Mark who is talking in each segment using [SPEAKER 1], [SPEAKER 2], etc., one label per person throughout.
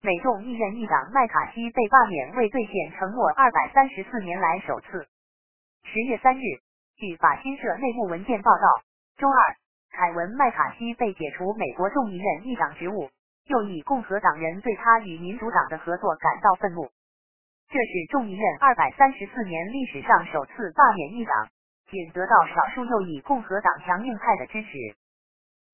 [SPEAKER 1] 美众议院议长麦卡锡被罢免，未兑现承诺，二百三十四年来首次。十月三日，据法新社内部文件报道，周二，凯文麦卡锡被解除美国众议院议长职务，又以共和党人对他与民主党的合作感到愤怒。这是众议院二百三十四年历史上首次罢免议长，仅得到少数右翼共和党强硬派的支持。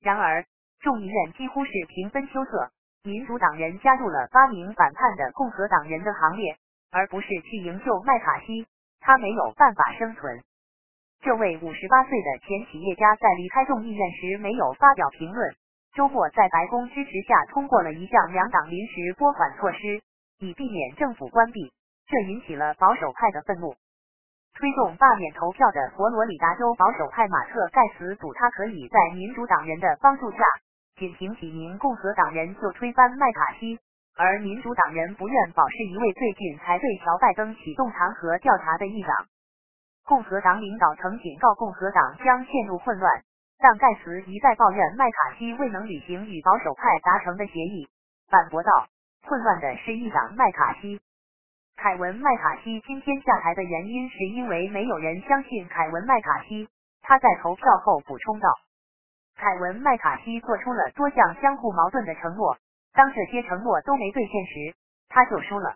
[SPEAKER 1] 然而，众议院几乎是平分秋色。民主党人加入了八名反叛的共和党人的行列，而不是去营救麦卡锡。他没有办法生存。这位五十八岁的前企业家在离开众议院时没有发表评论。周末在白宫支持下通过了一项两党临时拨款措施，以避免政府关闭。这引起了保守派的愤怒。推动罢免投票的佛罗里达州保守派马特盖茨赌他可以在民主党人的帮助下。仅凭几名共和党人就推翻麦卡锡，而民主党人不愿保释一位最近才对乔拜登启动弹劾调查的议长。共和党领导曾警告共和党将陷入混乱，但盖茨一再抱怨麦卡锡未能履行与保守派达成的协议，反驳道：“混乱的是议长麦卡锡。”凯文麦卡锡今天下台的原因是因为没有人相信凯文麦卡锡。他在投票后补充道。凯文麦卡锡做出了多项相互矛盾的承诺，当这些承诺都没兑现时，他就输了。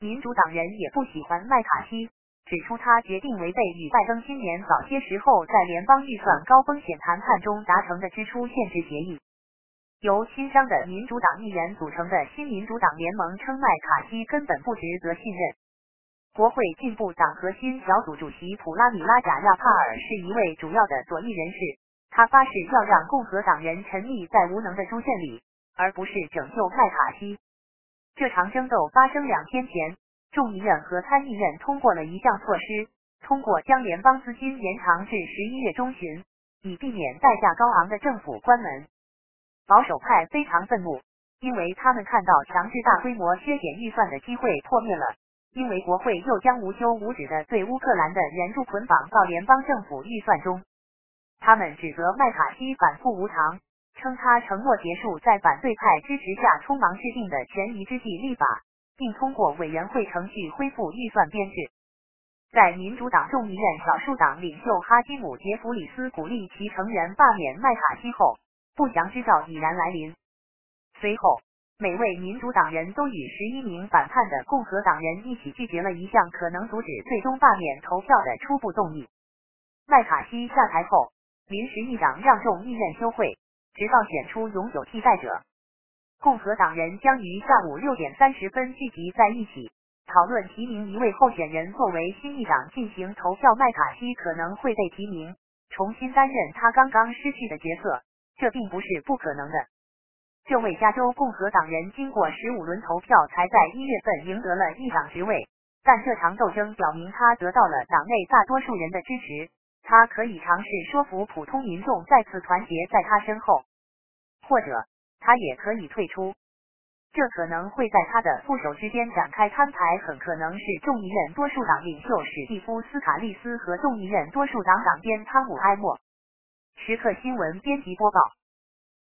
[SPEAKER 1] 民主党人也不喜欢麦卡锡，指出他决定违背与拜登今年早些时候在联邦预算高风险谈判中达成的支出限制协议。由新商的民主党议员组成的新民主党联盟称麦卡锡根本不值得信任。国会进步党核心小组主席普拉米拉贾亚帕尔是一位主要的左翼人士。他发誓要让共和党人沉溺在无能的猪圈里，而不是拯救麦卡锡。这场争斗发生两天前，众议院和参议院通过了一项措施，通过将联邦资金延长至十一月中旬，以避免代价高昂的政府关门。保守派非常愤怒，因为他们看到强制大规模削减预算的机会破灭了，因为国会又将无休无止的对乌克兰的援助捆绑到联邦政府预算中。他们指责麦卡锡反复无常，称他承诺结束在反对派支持下匆忙制定的权宜之计立法，并通过委员会程序恢复预算编制。在民主党众议院少数党领袖哈基姆·杰弗里斯鼓励其成员罢免麦卡锡后，不祥之兆已然来临。随后，每位民主党人都与十一名反叛的共和党人一起拒绝了一项可能阻止最终罢免投票的初步动议。麦卡锡下台后。临时议长让众议院休会，直到选出永久替代者。共和党人将于下午六点三十分聚集在一起，讨论提名一位候选人作为新议长进行投票。麦卡锡可能会被提名，重新担任他刚刚失去的角色，这并不是不可能的。这位加州共和党人经过十五轮投票，才在一月份赢得了议长职位，但这场斗争表明他得到了党内大多数人的支持。他可以尝试说服普通民众再次团结在他身后，或者他也可以退出。这可能会在他的副手之间展开摊牌，很可能是众议院多数党领袖史蒂夫斯卡利斯和众议院多数党党鞭汤姆埃默。时刻新闻编辑播报。